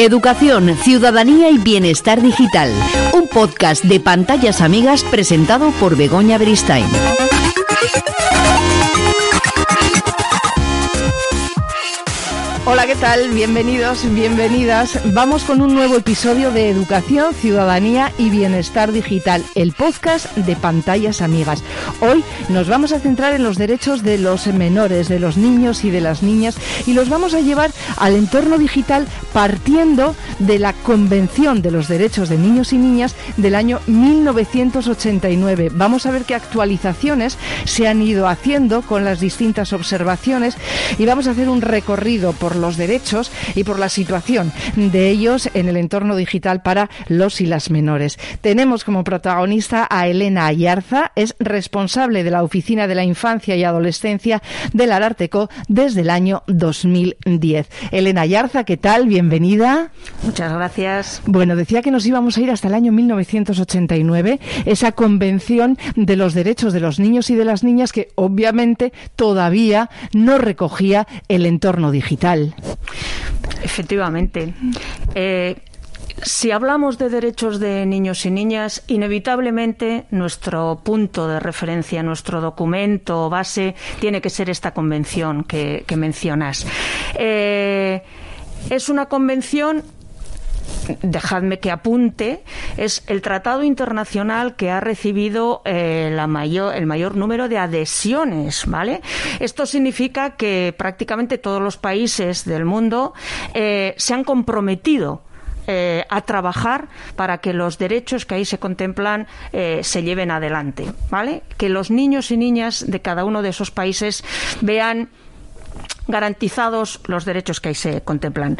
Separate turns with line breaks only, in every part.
Educación, ciudadanía y bienestar digital. Un podcast de pantallas amigas presentado por Begoña Beristain.
Hola, ¿qué tal? Bienvenidos, bienvenidas. Vamos con un nuevo episodio de Educación, Ciudadanía y Bienestar Digital, el podcast de Pantallas Amigas. Hoy nos vamos a centrar en los derechos de los menores, de los niños y de las niñas, y los vamos a llevar al entorno digital partiendo de la Convención de los Derechos de Niños y Niñas del año 1989. Vamos a ver qué actualizaciones se han ido haciendo con las distintas observaciones y vamos a hacer un recorrido por los derechos y por la situación de ellos en el entorno digital para los y las menores. Tenemos como protagonista a Elena Ayarza, es responsable de la Oficina de la Infancia y Adolescencia del Ararteco desde el año 2010. Elena Ayarza, ¿qué tal? Bienvenida.
Muchas gracias.
Bueno, decía que nos íbamos a ir hasta el año 1989, esa convención de los derechos de los niños y de las niñas que obviamente todavía no recogía el entorno digital.
Efectivamente. Eh, si hablamos de derechos de niños y niñas, inevitablemente nuestro punto de referencia, nuestro documento base, tiene que ser esta convención que, mencionas. Eh, es una convención dejadme que apunte, es el tratado internacional que ha recibido eh, el mayor número de adhesiones, ¿vale? Esto significa que prácticamente todos los países del mundo eh, se han comprometido eh, a trabajar para que los derechos que ahí se contemplan se lleven adelante, ¿vale? Que los niños y niñas de cada uno de esos países vean garantizados los derechos que ahí se contemplan.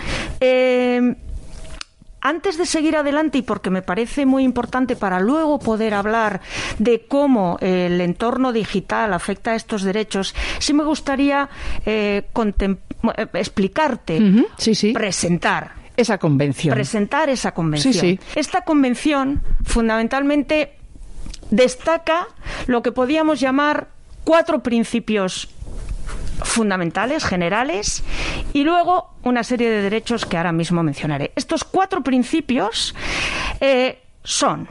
Antes de seguir adelante y porque me parece muy importante para luego poder hablar de cómo el entorno digital afecta a estos derechos, sí me gustaría eh, eh, explicarte, presentar
esa convención.
Presentar esa convención. Esta convención fundamentalmente destaca lo que podíamos llamar cuatro principios fundamentales, generales, y luego una serie de derechos que ahora mismo mencionaré. Estos cuatro principios eh, son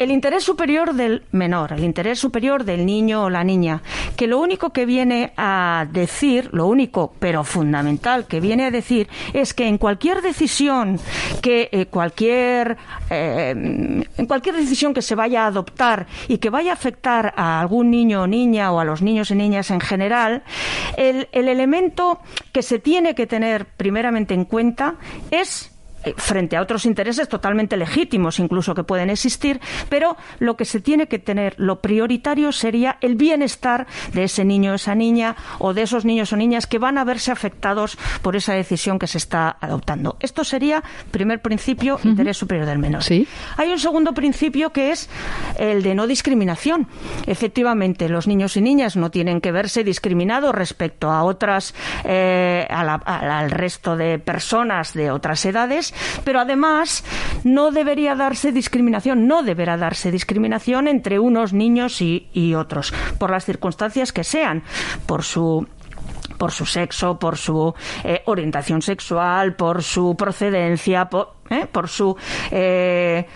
el interés superior del menor, el interés superior del niño o la niña, que lo único que viene a decir, lo único pero fundamental que viene a decir es que en cualquier decisión que eh, cualquier eh, en cualquier decisión que se vaya a adoptar y que vaya a afectar a algún niño o niña o a los niños y niñas en general, el, el elemento que se tiene que tener primeramente en cuenta es frente a otros intereses totalmente legítimos incluso que pueden existir, pero lo que se tiene que tener, lo prioritario sería el bienestar de ese niño o esa niña o de esos niños o niñas que van a verse afectados por esa decisión que se está adoptando. Esto sería, primer principio, interés superior del menor. Hay un segundo principio que es el de no discriminación. Efectivamente, los niños y niñas no tienen que verse discriminados respecto a otras, eh, al resto de personas de otras edades, pero además no debería darse discriminación, no deberá darse discriminación entre unos niños y, otros, por las circunstancias que sean, por su por su sexo, por su eh, orientación sexual, por su procedencia, por, eh, su eh,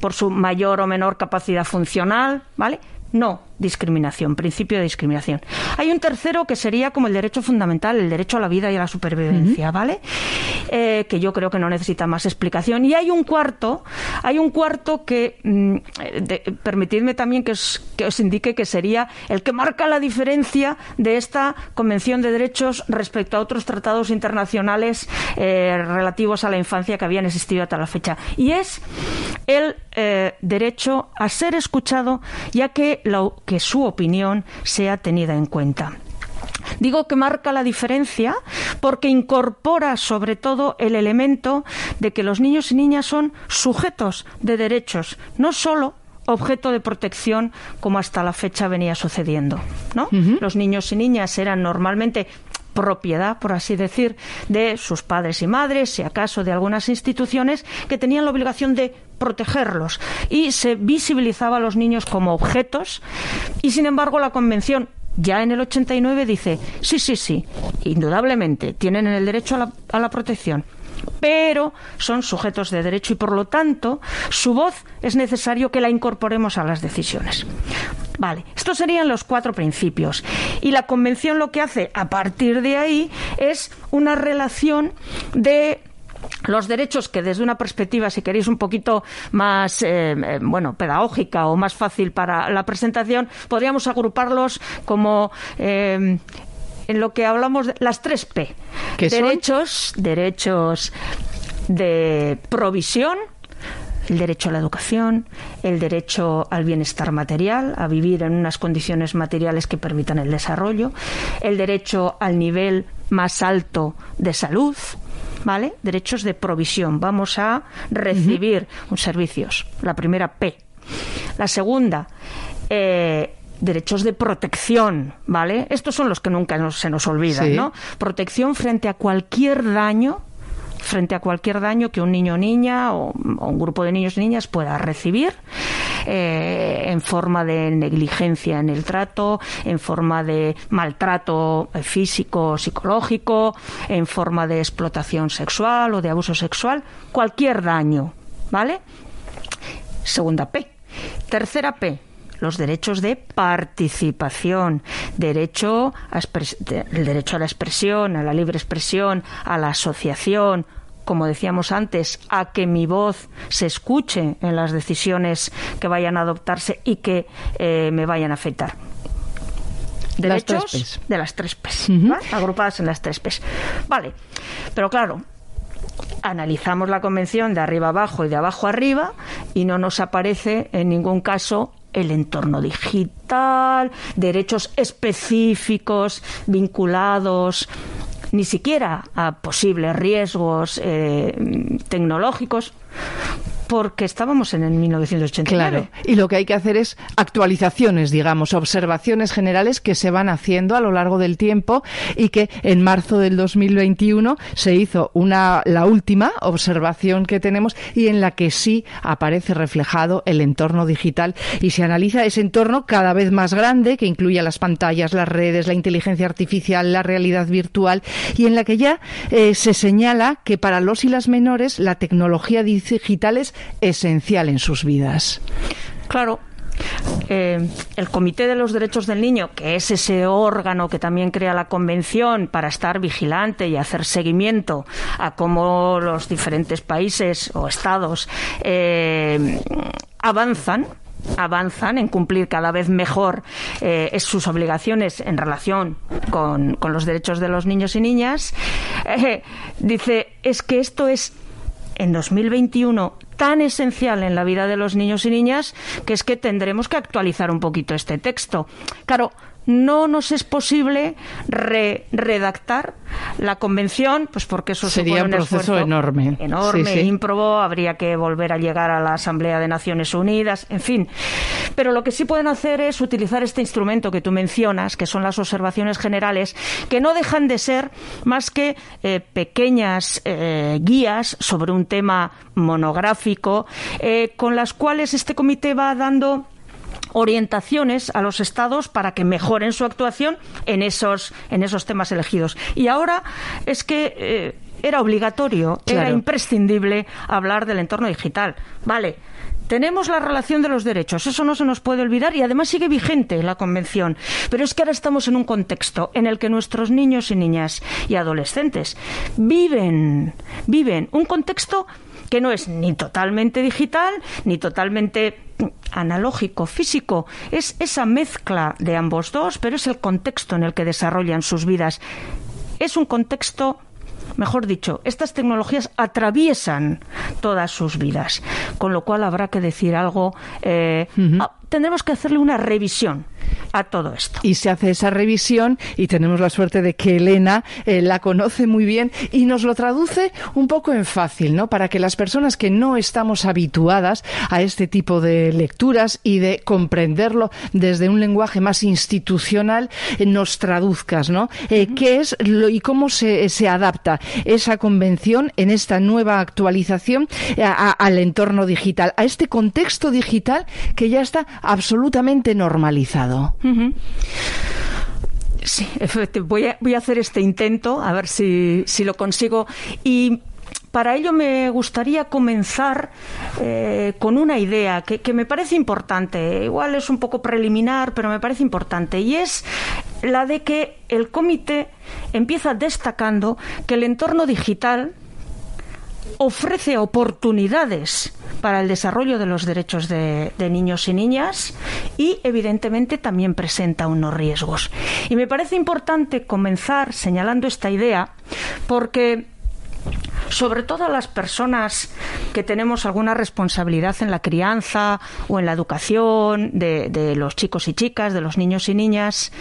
por su mayor o menor capacidad funcional, ¿vale? No, discriminación, principio de discriminación. Hay un tercero que sería como el derecho fundamental, el derecho a la vida y a la supervivencia, ¿vale? Eh, que yo creo que no necesita más explicación. Y hay un cuarto, hay un cuarto que, mm, permitidme también que os, que os indique que sería el que marca la diferencia de esta Convención de Derechos respecto a otros tratados internacionales eh, relativos a la infancia que habían existido hasta la fecha. Y es el eh, derecho a ser escuchado, ya que la, que su opinión sea tenida en cuenta. Digo que marca la diferencia porque incorpora sobre todo el elemento de que los niños y niñas son sujetos de derechos, no solo objeto de protección como hasta la fecha venía sucediendo, ¿no? Los niños y niñas eran normalmente propiedad, por así decir, de sus padres y madres, si acaso de algunas instituciones que tenían la obligación de protegerlos y se visibilizaba a los niños como objetos y sin embargo la convención ya en el 89 dice, sí, sí, sí, indudablemente, tienen el derecho a la, protección pero son sujetos de derecho y por lo tanto su voz es necesario que la incorporemos a las decisiones. Vale, estos serían los cuatro principios. Y la Convención lo que hace a partir de ahí es una relación de los derechos que desde una perspectiva, si queréis, un poquito más eh, eh, bueno pedagógica o más fácil para la presentación, podríamos agruparlos como eh, en lo que hablamos de las tres P. derechos, derechos de provisión, el derecho a la educación, el derecho al bienestar material, a vivir en unas condiciones materiales que permitan el desarrollo, el derecho al nivel más alto de salud, ¿vale? Derechos de provisión. Vamos a recibir un servicios. La primera P. La segunda, eh, derechos de protección, ¿vale? Estos son los que nunca se nos olvidan, ¿no? Protección frente a cualquier daño frente a cualquier daño que un niño o niña o, un grupo de niños y niñas pueda recibir eh, en forma de negligencia en el trato, en forma de maltrato físico, psicológico, en forma de explotación sexual o de abuso sexual, cualquier daño, ¿vale? Segunda P. Tercera P, los derechos de participación, derecho el derecho a la expresión, a la libre expresión, a la asociación, como decíamos antes, a que mi voz se escuche en las decisiones que vayan a adoptarse y que eh, me vayan a afectar. Derechos de las tres P's, agrupadas en las tres P's. Vale, pero claro, analizamos la convención de arriba abajo y de abajo arriba y no nos aparece en ningún caso el entorno digital, derechos específicos vinculados ni siquiera a posibles riesgos eh, tecnológicos porque estábamos en el 1989.
Claro, y lo que hay que hacer es actualizaciones, digamos, observaciones generales que se van haciendo a lo largo del tiempo y que en marzo del 2021 se hizo una la última observación que tenemos y en la que sí aparece reflejado el entorno digital y se analiza ese entorno cada vez más grande que incluye las pantallas, las redes, la inteligencia artificial, la realidad virtual y en la que ya eh, se señala que para los y las menores la tecnología digital es esencial en sus vidas.
Claro, eh, el Comité de los Derechos del Niño, que es ese órgano que también crea la Convención para estar vigilante y hacer seguimiento a cómo los diferentes países o estados eh, avanzan avanzan en cumplir cada vez mejor eh, sus obligaciones en relación con, los derechos de los niños y niñas, dice, es que esto es en 2021 tan esencial en la vida de los niños y niñas que es que tendremos que actualizar un poquito este texto. Claro, no nos es posible redactar la convención, pues porque eso
sería un, proceso enorme,
enorme, ímprobo, habría que volver a llegar a la Asamblea de Naciones Unidas, en fin. Pero lo que sí pueden hacer es utilizar este instrumento que tú mencionas, que son las observaciones generales, que no dejan de ser más que eh, pequeñas eh, guías sobre un tema monográfico, eh, con las cuales este comité va dando orientaciones a los estados para que mejoren su actuación en esos, en esos temas elegidos. Y ahora es que eh, era obligatorio, era imprescindible hablar del entorno digital. Vale. Tenemos la relación de los derechos, eso no se nos puede olvidar y además sigue vigente la Convención. Pero es que ahora estamos en un contexto en el que nuestros niños y niñas y adolescentes viven, viven un contexto que no es ni totalmente digital ni totalmente analógico, físico. Es esa mezcla de ambos dos, pero es el contexto en el que desarrollan sus vidas. Es un contexto mejor dicho, estas tecnologías atraviesan todas sus vidas, con lo cual habrá que decir algo. Eh, tendremos que hacerle una revisión a todo esto.
Y se hace esa revisión y tenemos la suerte de que Elena eh, la conoce muy bien y nos lo traduce un poco en fácil, ¿no? Para que las personas que no estamos habituadas a este tipo de lecturas y de comprenderlo desde un lenguaje más institucional eh, nos traduzcas, ¿no? Eh, ¿Qué es lo, y cómo se, se, adapta esa convención en esta nueva actualización al entorno digital, a este contexto digital que ya está absolutamente normalizado.
Sí, voy a, voy a hacer este intento, a ver si, si lo consigo. Y para ello me gustaría comenzar eh, con una idea que, que, me parece importante. Igual es un poco preliminar, pero me parece importante. Y es la de que el comité empieza destacando que el entorno digital ofrece oportunidades para el desarrollo de los derechos de, niños y niñas y evidentemente también presenta unos riesgos. Y me parece importante comenzar señalando esta idea porque sobre todo las personas que tenemos alguna responsabilidad en la crianza o en la educación de, los chicos y chicas, de los niños y niñas,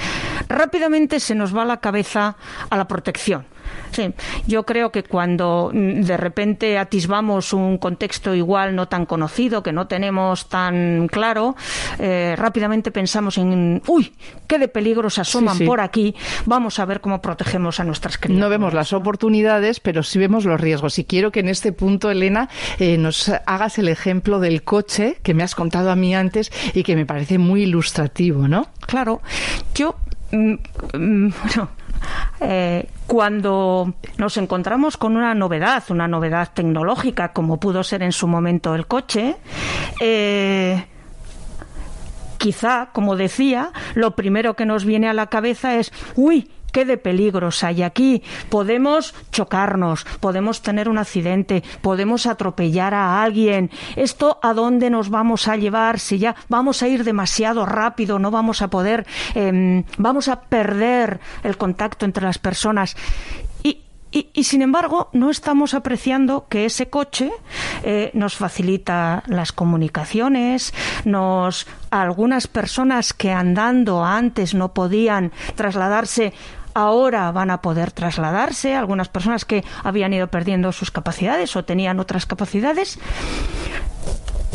rápidamente se nos va la cabeza a la protección. Sí, yo creo que cuando mm, de repente atisbamos un contexto igual no tan conocido, que no tenemos tan claro, eh, rápidamente pensamos en, uy, qué de peligros asoman sí, sí. por aquí, vamos a ver cómo protegemos a nuestras criaturas.
No vemos las oportunidades, pero sí vemos los riesgos. Y quiero que en este punto, Elena, eh, nos hagas el ejemplo del coche que me has contado a mí antes y que me parece muy ilustrativo, ¿no?
Claro, yo, mm, mm, bueno, eh, cuando nos encontramos con una novedad, una novedad tecnológica, como pudo ser en su momento el coche, eh, quizá, como decía, lo primero que nos viene a la cabeza es, uy, qué de peligros hay aquí. Podemos chocarnos, podemos tener un accidente, podemos atropellar a alguien. ¿Esto a dónde nos vamos a llevar? Si ya vamos a ir demasiado rápido, no vamos a poder, eh, vamos a perder el contacto entre las personas. Y, y, sin embargo, no estamos apreciando que ese coche eh, nos facilita las comunicaciones, nos algunas personas que andando antes no podían trasladarse ahora van a poder trasladarse, algunas personas que habían ido perdiendo sus capacidades o tenían otras capacidades.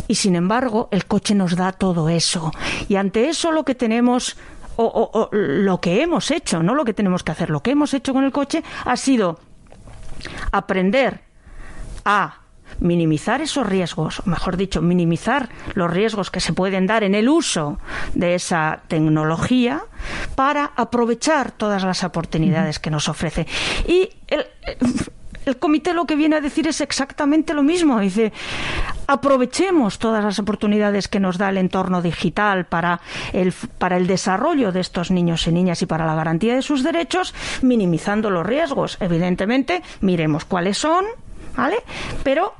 Y sin embargo, el coche nos da todo eso. Y ante eso lo que tenemos o, o, o, lo que hemos hecho, no lo que tenemos que hacer, lo que hemos hecho con el coche ha sido aprender a minimizar esos riesgos, o mejor dicho, minimizar los riesgos que se pueden dar en el uso de esa tecnología para aprovechar todas las oportunidades que nos ofrece. Y el, el comité lo que viene a decir es exactamente lo mismo. Dice, aprovechemos todas las oportunidades que nos da el entorno digital para el, para el desarrollo de estos niños y niñas y para la garantía de sus derechos, minimizando los riesgos. Evidentemente, miremos cuáles son, ¿vale? Pero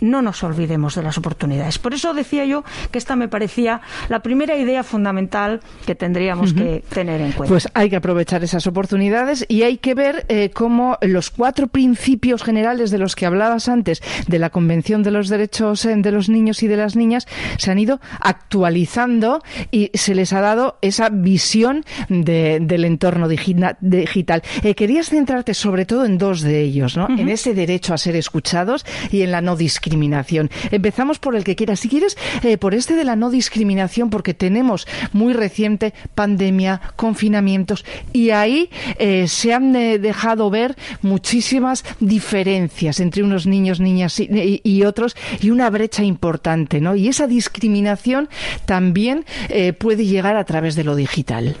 no nos olvidemos de las oportunidades. Por eso decía yo que esta me parecía la primera idea fundamental que tendríamos uh -huh. que tener en cuenta.
Pues hay que aprovechar esas oportunidades y hay que ver eh, cómo los cuatro principios generales de los que hablabas antes de la Convención de los Derechos eh, de los Niños y de las Niñas se han ido actualizando y se les ha dado esa visión de, del entorno digital. Eh, querías centrarte sobre todo en dos de ellos, ¿no? Uh -huh. En ese derecho a ser escuchados y en la no discriminación discriminación. Empezamos por el que quieras. Si quieres, eh, por este de la no discriminación, porque tenemos muy reciente pandemia, confinamientos, y ahí eh, se han eh, dejado ver muchísimas diferencias entre unos niños, niñas y, y, otros, y una brecha importante, ¿no? Y esa discriminación también eh, puede llegar a través de lo digital.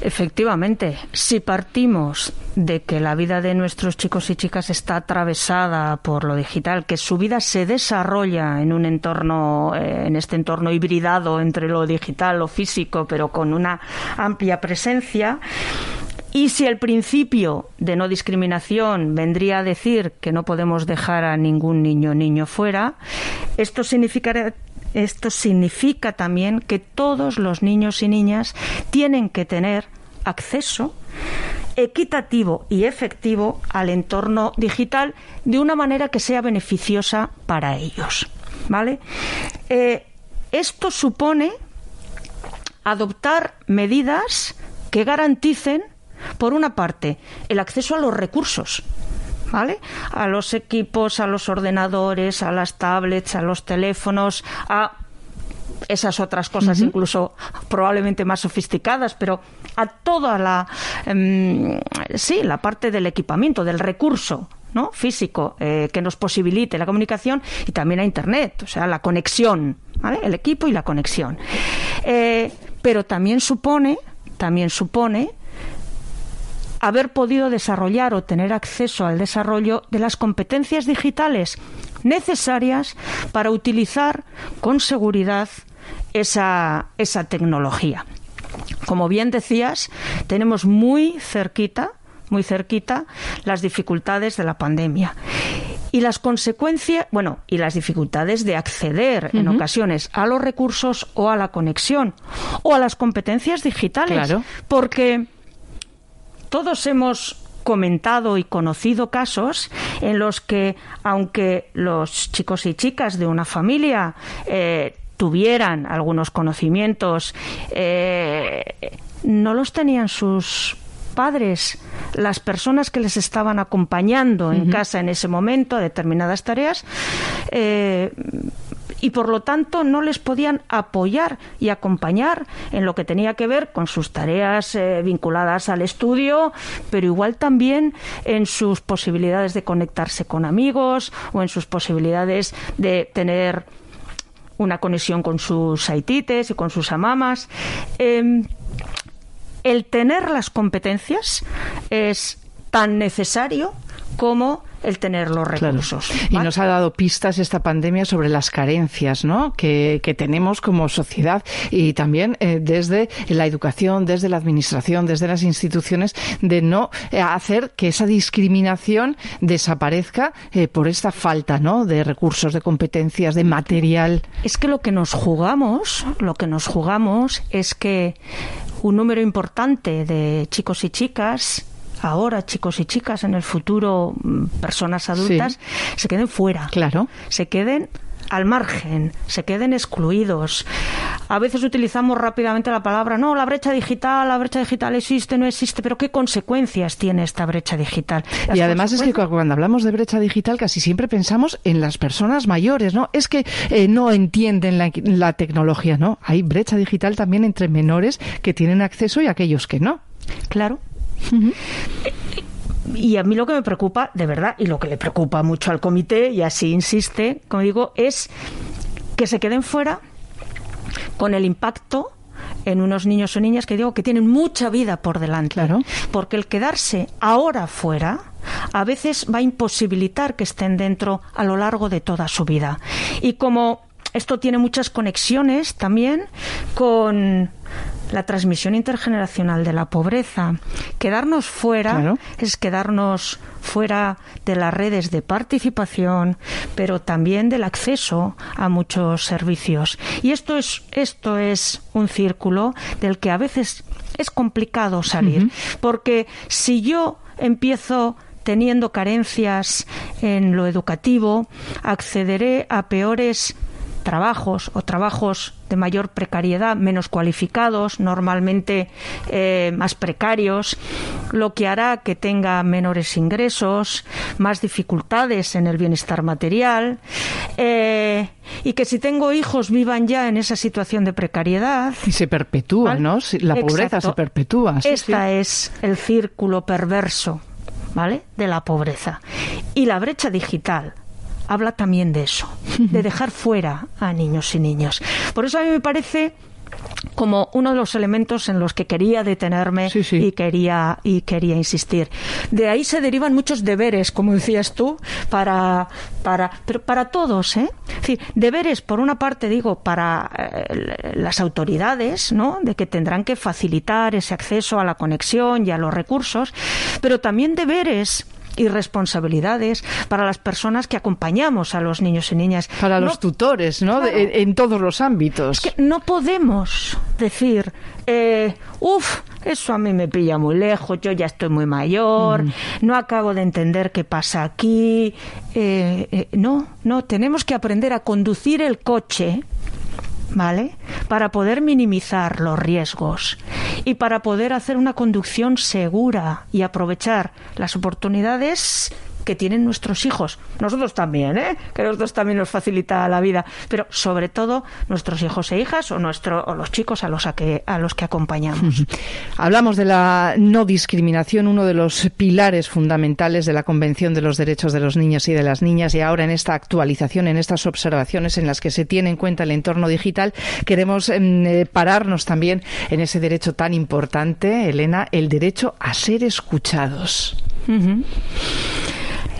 Efectivamente, si partimos de que la vida de nuestros chicos y chicas está atravesada por lo digital, que su vida se desarrolla en un entorno, eh, en este entorno hibridado entre lo digital, lo físico, pero con una amplia presencia, y si el principio de no discriminación vendría a decir que no podemos dejar a ningún niño niño fuera, esto significaría esto significa también que todos los niños y niñas tienen que tener acceso equitativo y efectivo al entorno digital de una manera que sea beneficiosa para ellos. ¿Vale? Eh, esto supone adoptar medidas que garanticen, por una parte, el acceso a los recursos, ¿vale? A los equipos, a los ordenadores, a las tablets, a los teléfonos, a esas otras cosas uh -huh. incluso probablemente más sofisticadas, pero a toda la eh, sí, la parte del equipamiento, del recurso ¿no? físico eh, que nos posibilite la comunicación y también a internet, o sea, la conexión, ¿vale? El equipo y la conexión. Eh, pero también supone también supone haber podido desarrollar o tener acceso al desarrollo de las competencias digitales necesarias para utilizar con seguridad esa, esa tecnología. Como bien decías, tenemos muy cerquita, muy cerquita las dificultades de la pandemia y las consecuencias, bueno, y las dificultades de acceder en ocasiones a los recursos o a la conexión o a las competencias digitales, porque todos hemos comentado y conocido casos en los que, aunque los chicos y chicas de una familia eh, tuvieran algunos conocimientos, eh, no los tenían sus padres, las personas que les estaban acompañando en casa en ese momento a determinadas tareas, eh, y por lo tanto no les podían apoyar y acompañar en lo que tenía que ver con sus tareas eh, vinculadas al estudio, pero igual también en sus posibilidades de conectarse con amigos o en sus posibilidades de tener una conexión con sus haitites y con sus amamas. Em, el tener las competencias es tan necesario como el tener los recursos.
Y nos ha dado pistas esta pandemia sobre las carencias ¿no? que, tenemos como sociedad y también eh, desde la educación, desde la administración, desde las instituciones, de no eh, hacer que esa discriminación desaparezca eh, por esta falta ¿no? de recursos, de competencias, de material.
Es que lo que nos jugamos, lo que nos jugamos es que un número importante de chicos y chicas ahora chicos y chicas, en el futuro mm, personas adultas, se queden fuera.
Claro.
Se queden al margen, se queden excluidos. A veces utilizamos rápidamente la palabra, no, la brecha digital, la brecha digital existe, no existe, pero ¿qué consecuencias tiene esta brecha digital?
y además es que cuando hablamos de brecha digital casi siempre pensamos en las personas mayores, ¿no? Es que eh, no entienden la, la tecnología, ¿no? Hay brecha digital también entre menores que tienen acceso y aquellos que no.
Claro, y a mí lo que me preocupa, de verdad, y lo que le preocupa mucho al comité, y así insiste, como digo, es que se queden fuera con el impacto en unos niños o niñas que digo que tienen mucha vida por delante.
Claro.
Porque el quedarse ahora fuera a veces va a imposibilitar que estén dentro a lo largo de toda su vida. Y como esto tiene muchas conexiones también con la transmisión intergeneracional de la pobreza. Quedarnos fuera es quedarnos fuera de las redes de participación, pero también del acceso a muchos servicios. Y esto es, esto es un círculo del que a veces es complicado salir, porque si yo empiezo teniendo carencias en lo educativo, accederé a peores trabajos o trabajos de mayor precariedad, menos cualificados, normalmente eh, más precarios, lo que hará que tenga menores ingresos, más dificultades en el bienestar material eh, y que si tengo hijos vivan ya en esa situación de precariedad.
Y se perpetúa, ¿no? La pobreza se perpetúa.
Este es el círculo perverso, ¿vale? De la pobreza. Y la brecha digital habla también de eso, de dejar fuera a niños y niñas. Por eso a mí me parece como uno de los elementos en los que quería detenerme y quería y quería insistir. De ahí se derivan muchos deberes, como decías tú, para para pero para todos, ¿eh? decir, deberes por una parte digo para eh, las autoridades, ¿no? De que tendrán que facilitar ese acceso a la conexión y a los recursos, pero también deberes y responsabilidades para las personas que acompañamos a los niños y niñas.
Para los tutores, ¿no? en, todos los ámbitos.
que no podemos decir, eh, uff, eso a mí me pilla muy lejos, yo ya estoy muy mayor, no acabo de entender qué pasa aquí. Eh, eh, no, no, tenemos que aprender a conducir el coche ¿vale? Para poder minimizar los riesgos y para poder hacer una conducción segura y aprovechar las oportunidades que tienen nuestros hijos. Nosotros también, ¿eh? que nosotros también nos facilita la vida, pero sobre todo nuestros hijos e hijas o, nuestro, o los chicos a los, a que, a los que acompañamos.
Hablamos de la no discriminación, uno de los pilares fundamentales de la Convención de los Derechos de los Niños y de las Niñas, y ahora en esta actualización, en estas observaciones en las que se tiene en cuenta el entorno digital, queremos em, eh, pararnos también en ese derecho tan importante, Elena, el derecho a ser escuchados.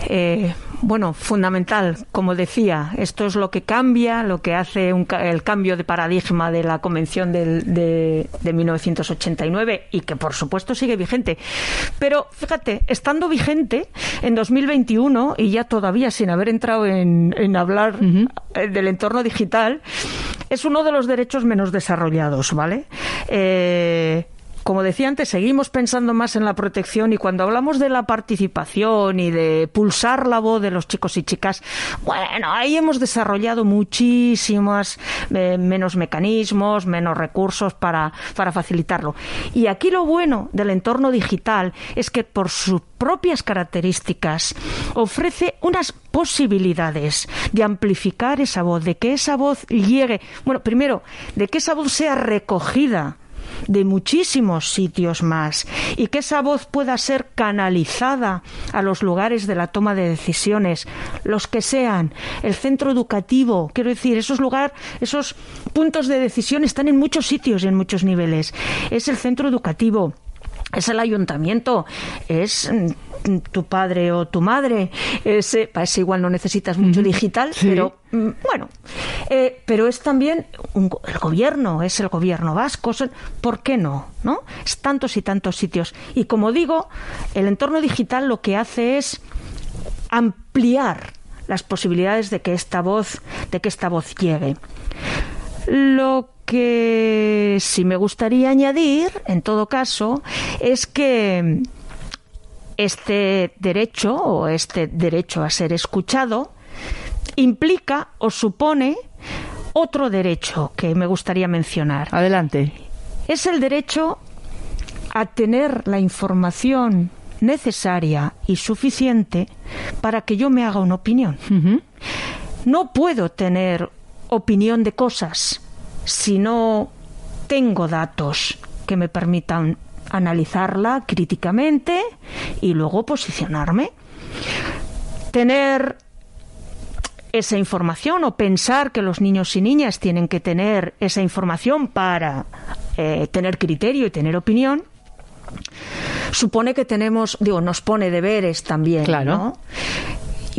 Eh, bueno, fundamental, como decía, esto es lo que cambia, lo que hace el cambio de paradigma de la Convención de, 1989 y que, por supuesto, sigue vigente. Pero fíjate, estando vigente en 2021 y ya todavía sin haber entrado en, hablar eh, del entorno digital, es uno de los derechos menos desarrollados, ¿vale? Eh, como decía antes, seguimos pensando más en la protección y cuando hablamos de la participación y de pulsar la voz de los chicos y chicas, bueno, ahí hemos desarrollado muchísimos eh, menos mecanismos, menos recursos para, para facilitarlo. Y aquí lo bueno del entorno digital es que por sus propias características ofrece unas posibilidades de amplificar esa voz, de que esa voz llegue, bueno, primero, de que esa voz sea recogida de muchísimos sitios más y que esa voz pueda ser canalizada a los lugares de la toma de decisiones, los que sean, el centro educativo, quiero decir, esos lugares, esos puntos de decisión están en muchos sitios y en muchos niveles. Es el centro educativo, es el ayuntamiento, es tu padre o tu madre, ese, para ese igual no necesitas mucho digital, pero mm, bueno, eh, pero es también el gobierno, es el gobierno vasco, ¿por qué no? ¿no? Es tantos y tantos sitios. Y como digo, el entorno digital lo que hace es ampliar las posibilidades de que esta voz, de que esta voz llegue. Lo que sí me gustaría añadir, en todo caso, es que este derecho o este derecho a ser escuchado implica o supone otro derecho que me gustaría mencionar.
Adelante.
Es el derecho a tener la información necesaria y suficiente para que yo me haga una opinión. No puedo tener opinión de cosas si no tengo datos que me permitan analizarla críticamente y luego posicionarme. Tener esa información o pensar que los niños y niñas tienen que tener esa información para eh, tener criterio y tener opinión supone que tenemos, digo, nos pone deberes también, claro.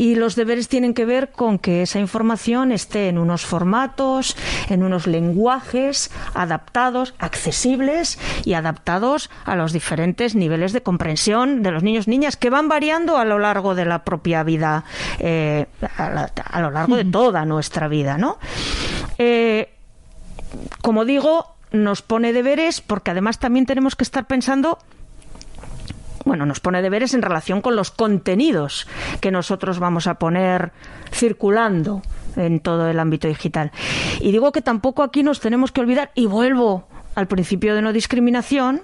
Y los deberes tienen que ver con que esa información esté en unos formatos, en unos lenguajes adaptados, accesibles y adaptados a los diferentes niveles de comprensión de los niños y niñas que van variando a lo largo de la propia vida, eh, a, lo largo de toda nuestra vida, ¿no? Eh, como digo, nos pone deberes porque además también tenemos que estar pensando nos pone deberes en relación con los contenidos que nosotros vamos a poner circulando en todo el ámbito digital. Y digo que tampoco aquí nos tenemos que olvidar, y vuelvo al principio de no discriminación,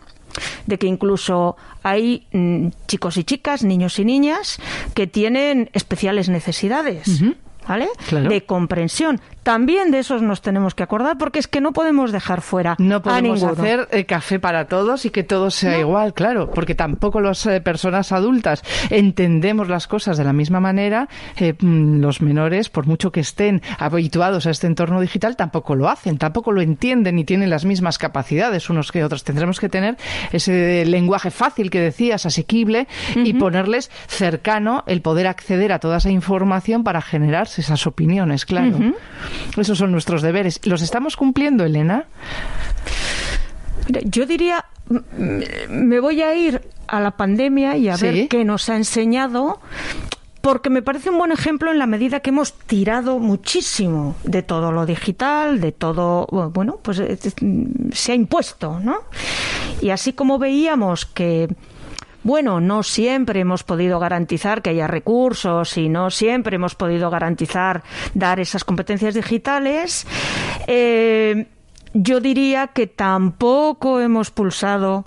de que incluso hay mm, chicos y chicas, niños y niñas, que tienen especiales necesidades. ¿Vale? De comprensión. También de esos nos tenemos que acordar porque es que no podemos dejar fuera
no podemos hacer el café para todos y que todo sea igual, claro, porque tampoco las eh, personas adultas entendemos las cosas de la misma manera. Eh, mm, los menores, por mucho que estén habituados a este entorno digital, tampoco lo hacen, tampoco lo entienden ni tienen las mismas capacidades unos que otros. Tendremos que tener ese lenguaje fácil que decías, asequible y ponerles cercano el poder acceder a toda esa información para generarse esas opiniones, claro. Esos son nuestros deberes. ¿Los estamos cumpliendo, Elena?
Yo diría, me voy a ir a la pandemia y a ver qué nos ha enseñado porque me parece un buen ejemplo en la medida que hemos tirado muchísimo de todo lo digital, de todo, bueno, pues eh, se ha impuesto, ¿no? Y así como veíamos que bueno, no siempre hemos podido garantizar que haya recursos y no siempre hemos podido garantizar dar esas competencias digitales. Eh, yo diría que tampoco hemos pulsado,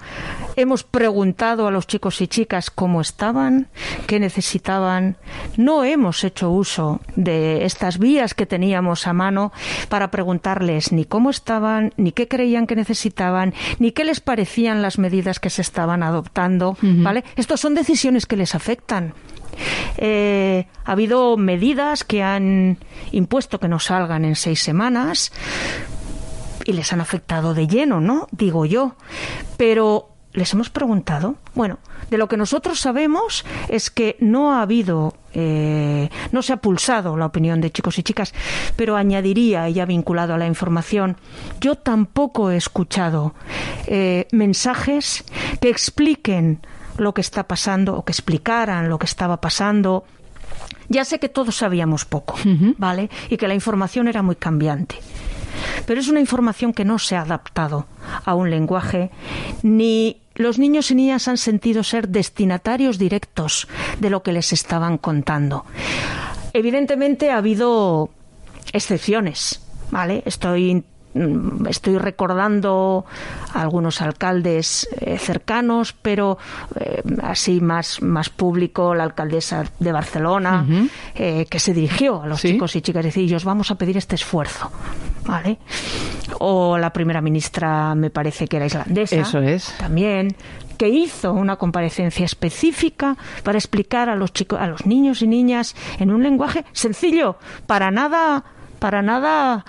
hemos preguntado a los chicos y chicas cómo estaban, qué necesitaban. No hemos hecho uso de estas vías que teníamos a mano para preguntarles ni cómo estaban, ni qué creían que necesitaban, ni qué les parecían las medidas que se estaban adoptando. ¿Vale? Estas son decisiones que les afectan. Eh, ha habido medidas que han impuesto que no salgan en seis semanas y les han afectado de lleno, ¿no? Digo yo. Pero les hemos preguntado. Bueno, de lo que nosotros sabemos es que no ha habido, eh, no se ha pulsado la opinión de chicos y chicas, pero añadiría, ya vinculado a la información, yo tampoco he escuchado eh, mensajes que expliquen lo que está pasando o que explicaran lo que estaba pasando. Ya sé que todos sabíamos poco, ¿vale? Y que la información era muy cambiante. Pero es una información que no se ha adaptado a un lenguaje, ni los niños y niñas han sentido ser destinatarios directos de lo que les estaban contando. Evidentemente ha habido excepciones, ¿vale? Estoy Mm, estoy recordando a algunos alcaldes eh, cercanos, pero eh, así más, más público, la alcaldesa de Barcelona, eh, que se dirigió a los chicos y chicas y decir, os vamos a pedir este esfuerzo. ¿Vale? O la primera ministra, me parece que era islandesa.
Eso es.
También que hizo una comparecencia específica para explicar a los chicos, a los niños y niñas en un lenguaje sencillo, para nada, para nada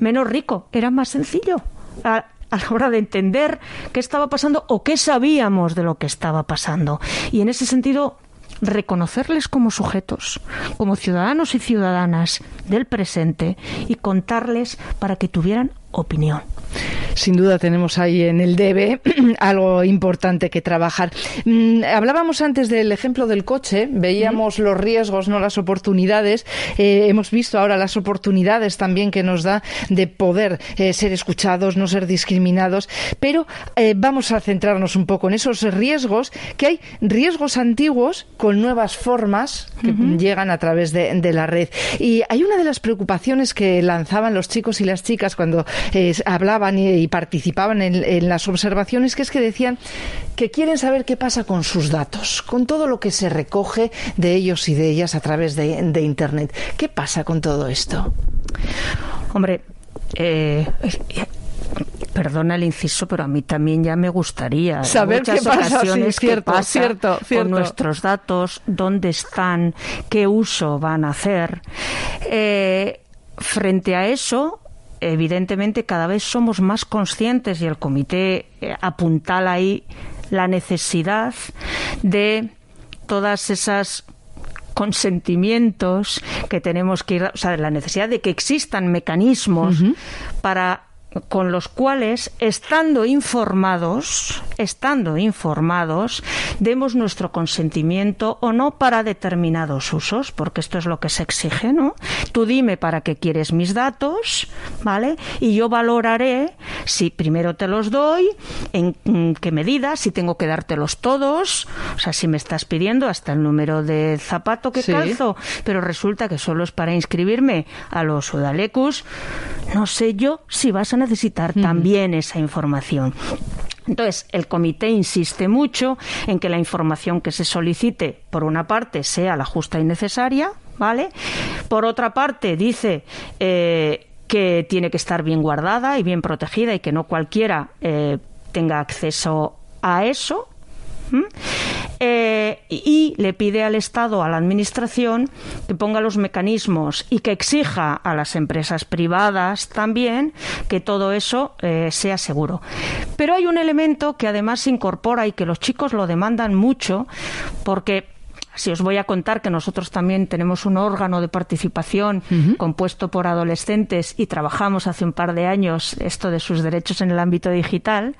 menos rico, era más sencillo. A, la hora de entender qué estaba pasando o qué sabíamos de lo que estaba pasando. Y en ese sentido, reconocerles como sujetos, como ciudadanos y ciudadanas del presente y contarles para que tuvieran opinión.
Sin duda tenemos ahí en el debe algo importante que trabajar. Mm, hablábamos antes del ejemplo del coche, veíamos los riesgos, no las oportunidades. Eh, hemos visto ahora las oportunidades también que nos da de poder eh, ser escuchados, no ser discriminados. Pero eh, vamos a centrarnos un poco en esos riesgos, que hay riesgos antiguos con nuevas formas que llegan a través de, de la red. Y hay una de las preocupaciones que lanzaban los chicos y las chicas cuando hablaban y, participaban en, las observaciones, que es que decían que quieren saber qué pasa con sus datos, con todo lo que se recoge de ellos y de ellas a través de, Internet. ¿Qué pasa con todo esto?
Hombre, eh, Perdona el inciso, pero a mí también ya me gustaría
saber qué pasa,
cierto, cierto, con nuestros datos, dónde están, qué uso van a hacer. Eh, frente a eso, evidentemente cada vez somos más conscientes y el comité eh, apuntala ahí la necesidad de todas esas consentimientos que tenemos que ir, o sea, la necesidad de que existan mecanismos para con los cuales, estando informados, estando informados, demos nuestro consentimiento o no para determinados usos, porque esto es lo que se exige, ¿no? Tú dime para qué quieres mis datos, ¿vale? Y yo valoraré si primero te los doy, en qué medida, si tengo que dártelos todos, o sea, si me estás pidiendo hasta el número de zapato que calzo, pero resulta que solo es para inscribirme a los Udalecus, no sé yo si vas a necesitar también esa información. Entonces, el comité insiste mucho en que la información que se solicite, por una parte, sea la justa y necesaria, ¿vale? Por otra parte, dice eh, que tiene que estar bien guardada y bien protegida y que no cualquiera eh, tenga acceso a eso, eh, y le pide al Estado, a la Administración, que ponga los mecanismos y que exija a las empresas privadas también que todo eso eh, sea seguro. Pero hay un elemento que además se incorpora y que los chicos lo demandan mucho porque si os voy a contar que nosotros también tenemos un órgano de participación compuesto por adolescentes y trabajamos hace un par de años esto de sus derechos en el ámbito digital.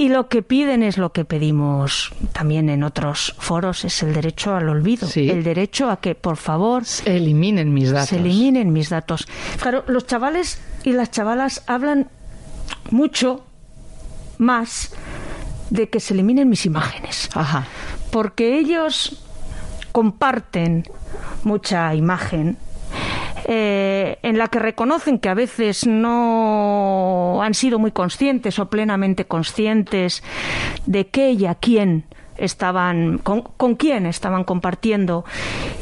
Y lo que piden es lo que pedimos también en otros foros, es el derecho al olvido. El derecho a que, por favor...
Se eliminen mis datos.
Se eliminen mis datos. Claro, los chavales y las chavalas hablan mucho más de que se eliminen mis imágenes.
Ajá.
Porque ellos comparten mucha imagen eh, en la que reconocen que a veces no han sido muy conscientes o plenamente conscientes de qué y a quién estaban con, con, quién estaban compartiendo.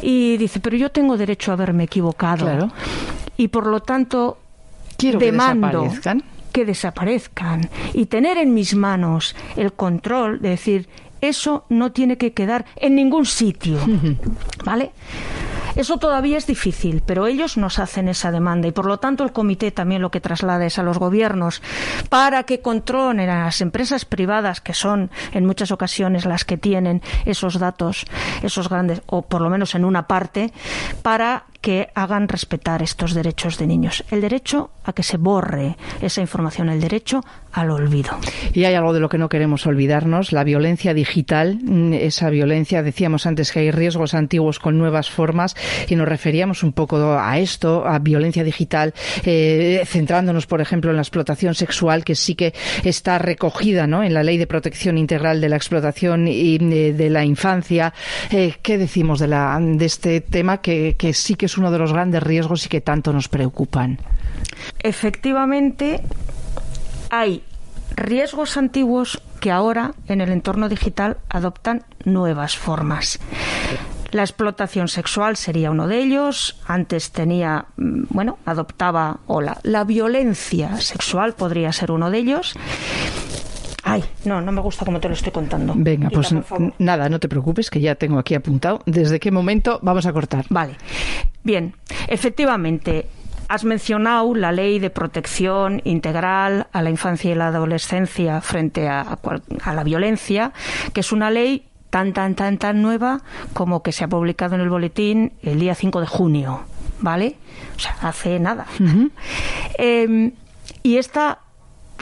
Y dice pero yo tengo derecho a haberme equivocado y por lo tanto
Quiero demando que desaparezcan.
que desaparezcan y tener en mis manos el control de decir eso no tiene que quedar en ningún sitio vale eso todavía es difícil, pero ellos nos hacen esa demanda y por lo tanto el comité también lo que traslada es a los gobiernos para que controlen a las empresas privadas que son en muchas ocasiones las que tienen esos datos, esos grandes, o por lo menos en una parte, para que hagan respetar estos derechos de niños. El derecho a que se borre esa información, el derecho al olvido.
Y hay algo de lo que no queremos olvidarnos, la violencia digital, mm, esa violencia, decíamos antes que hay riesgos antiguos con nuevas formas y nos referíamos un poco a esto, a violencia digital, eh, centrándonos, por ejemplo, en la explotación sexual, que sí que está recogida ¿no? en la Ley de Protección Integral de la Explotación y eh, de, la Infancia. Eh, ¿Qué decimos de, este tema que sí que es uno de los grandes riesgos y que tanto nos preocupan.
Efectivamente, hay riesgos antiguos que ahora en el entorno digital adoptan nuevas formas. La explotación sexual sería uno de ellos. Antes tenía, mm, bueno, adoptaba o la, la violencia sexual podría ser uno de ellos. Ay, no, no me gusta como te lo estoy contando.
Venga, pues nada, no te preocupes, que ya tengo aquí apuntado. ¿Desde qué momento vamos a cortar?
Vale. Bien, efectivamente, Has mencionado la ley de protección integral a la infancia y la adolescencia frente a, a, la violencia, que es una ley tan, tan, tan, tan nueva como que se ha publicado en el boletín el día 5 de junio, ¿vale? O sea, hace nada. Em, y esta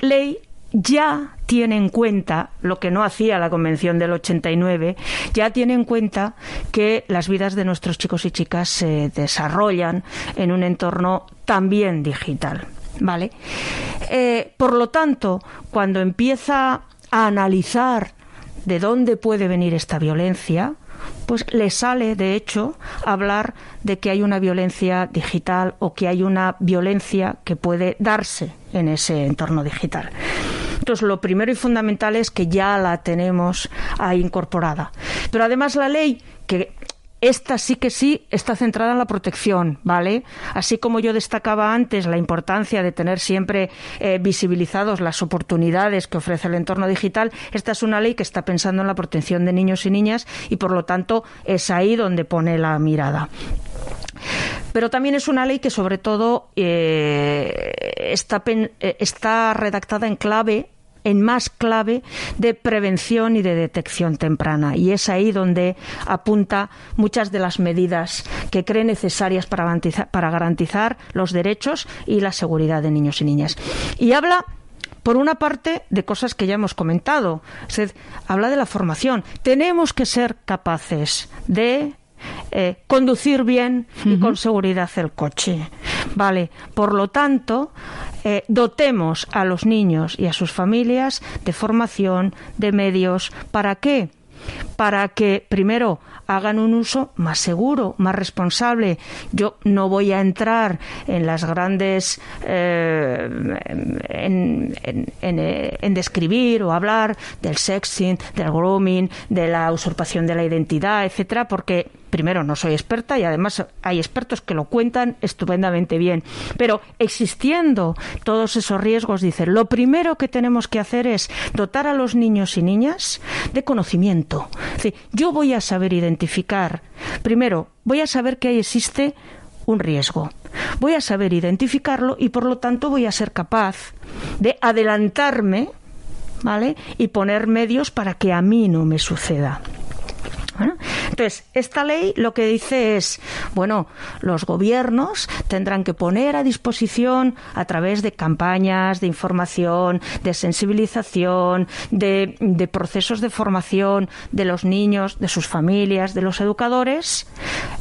ley ya tiene en cuenta lo que no hacía la Convención del 89, ya tiene en cuenta que las vidas de nuestros chicos y chicas se desarrollan en un entorno también digital. ¿Vale? Eh, por lo tanto, cuando empieza a analizar de dónde puede venir esta violencia, pues le sale, de hecho, hablar de que hay una violencia digital o que hay una violencia que puede darse en ese entorno digital. Entonces, lo primero y fundamental es que ya la tenemos ahí incorporada. Pero además la ley, que esta sí que sí está centrada en la protección, ¿vale? Así como yo destacaba antes la importancia de tener siempre eh, visibilizados las oportunidades que ofrece el entorno digital, esta es una ley que está pensando en la protección de niños y niñas y por lo tanto es ahí donde pone la mirada. Pero también es una ley que sobre todo eh, está, eh, está redactada en clave en más clave de prevención y de detección temprana. Y es ahí donde apunta muchas de las medidas que cree necesarias para garantizar, los derechos y la seguridad de niños y niñas. Y habla por una parte, de cosas que ya hemos comentado. habla de la formación. Tenemos que ser capaces de eh, conducir bien y con seguridad el coche. Vale, por lo tanto, eh, dotemos a los niños y a sus familias de formación, de medios. ¿Para qué? Para que, primero, hagan un uso más seguro, más responsable. Yo no voy a entrar en las grandes eh, en, en, describir o hablar del sexting, del grooming, de la usurpación de la identidad, etcétera, porque primero no soy experta y además hay expertos que lo cuentan estupendamente bien. Pero existiendo todos esos riesgos, dice, lo primero que tenemos que hacer es dotar a los niños y niñas de conocimiento. yo voy a saber identificar, primero, voy a saber que ahí existe un riesgo. Voy a saber identificarlo y por lo tanto voy a ser capaz de adelantarme, ¿vale? Y poner medios para que a mí no me suceda. Entonces, esta ley lo que dice es, bueno, los gobiernos tendrán que poner a disposición a través de campañas de información, de sensibilización, de, procesos de formación de los niños, de sus familias, de los educadores,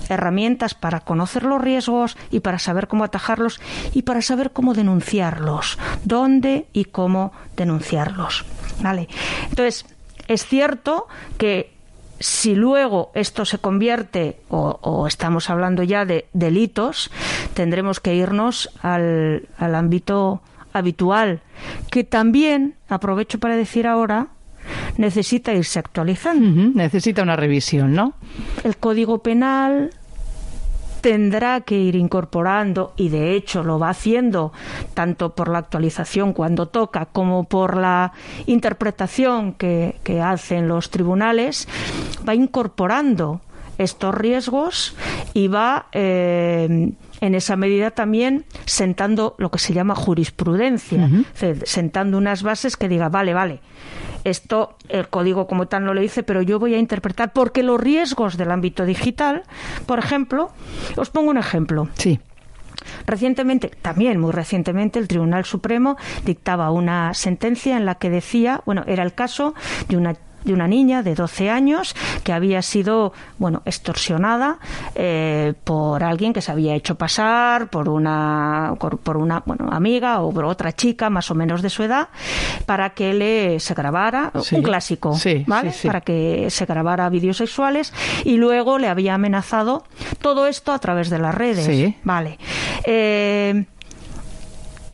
herramientas para conocer los riesgos y para saber cómo atajarlos y para saber cómo denunciarlos, dónde y cómo denunciarlos. ¿Vale? Entonces, es cierto que si luego esto se convierte o, estamos hablando ya de delitos, tendremos que irnos al, ámbito habitual, que también, aprovecho para decir ahora, necesita irse actualizando.
Necesita una revisión, ¿no?
El Código Penal tendrá que ir incorporando, y de hecho lo va haciendo, tanto por la actualización cuando toca como por la interpretación que, hacen los tribunales, va incorporando estos riesgos y va eh, en esa medida también sentando lo que se llama jurisprudencia, sentando unas bases que diga, vale, vale, esto el código como tal no lo dice, pero yo voy a interpretar porque los riesgos del ámbito digital, por ejemplo, os pongo un ejemplo.
Sí.
Recientemente, también muy recientemente, el Tribunal Supremo dictaba una sentencia en la que decía, bueno, era el caso de una de una niña de 12 años que había sido, bueno, extorsionada eh, por alguien que se había hecho pasar por una, por una bueno, amiga o por otra chica más o menos de su edad para que le se grabara un clásico, ¿vale? para que se grabara vídeos sexuales y luego le había amenazado todo esto a través de las redes, ¿vale? Eh,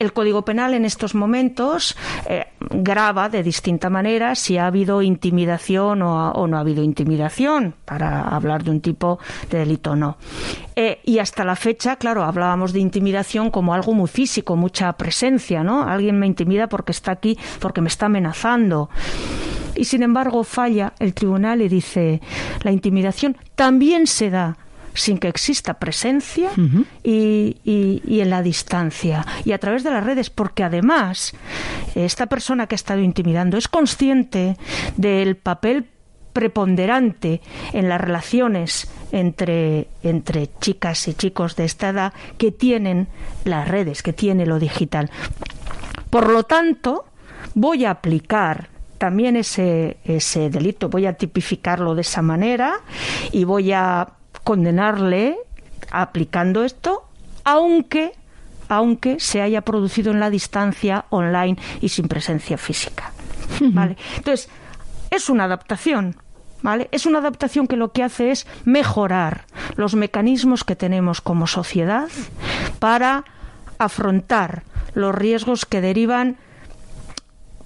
el Código Penal en estos momentos eh, graba de distinta manera si ha habido intimidación o, no ha habido intimidación, para hablar de un tipo de delito o no. Eh, y hasta la fecha, claro, hablábamos de intimidación como algo muy físico, mucha presencia, ¿no? Alguien me intimida porque está aquí, porque me está amenazando. Y sin embargo falla el tribunal y dice, la intimidación también se da sin que exista presencia y, en la distancia y a través de las redes, porque además esta persona que ha estado intimidando es consciente del papel preponderante en las relaciones entre, entre chicas y chicos de esta edad que tienen las redes, que tiene lo digital. Por lo tanto, voy a aplicar también ese, ese delito, voy a tipificarlo de esa manera y voy a condenarle aplicando esto, aunque aunque se haya producido en la distancia online y sin presencia física. ¿Vale? Entonces, es una adaptación, ¿Vale? Es una adaptación que lo que hace es mejorar los mecanismos que tenemos como sociedad para afrontar los riesgos que derivan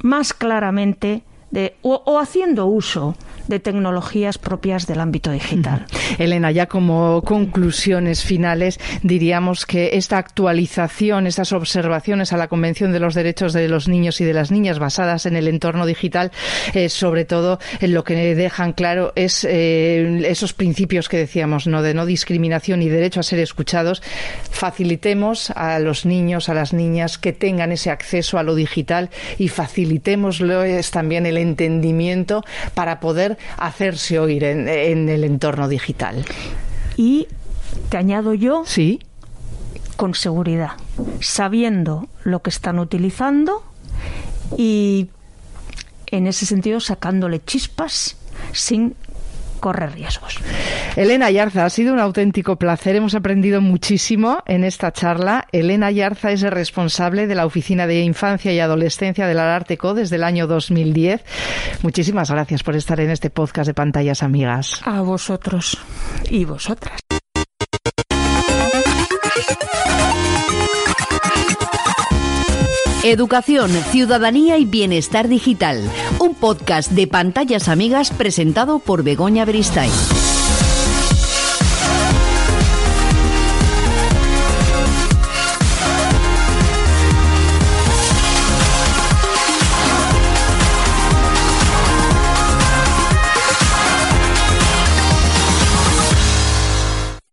más claramente de, o haciendo uso de tecnologías propias del ámbito digital.
Elena, ya como conclusiones finales, diríamos que esta actualización, estas observaciones a la Convención de los Derechos de los Niños y de las Niñas basadas en el entorno digital, eh, sobre todo en lo que dejan claro es eh, esos principios que decíamos, ¿no? de no discriminación y derecho a ser escuchados, facilitemos a los niños, a las niñas que tengan ese acceso a lo digital y facilitémosles también el entendimiento para poder hacerse oír en, el entorno digital.
Y te añado yo.
Sí.
Con seguridad, sabiendo lo que están utilizando y en ese sentido sacándole chispas sin corre riesgos.
Elena Yarza, ha sido un auténtico placer. Hemos aprendido muchísimo en esta charla. Elena Yarza es responsable de la Oficina de Infancia y Adolescencia del Ararteco desde el año 2010. Muchísimas gracias por estar en este podcast de Pantallas Amigas.
A vosotros y vosotras.
Educación, Ciudadanía y Bienestar Digital, un podcast de pantallas amigas presentado por Begoña Beristain.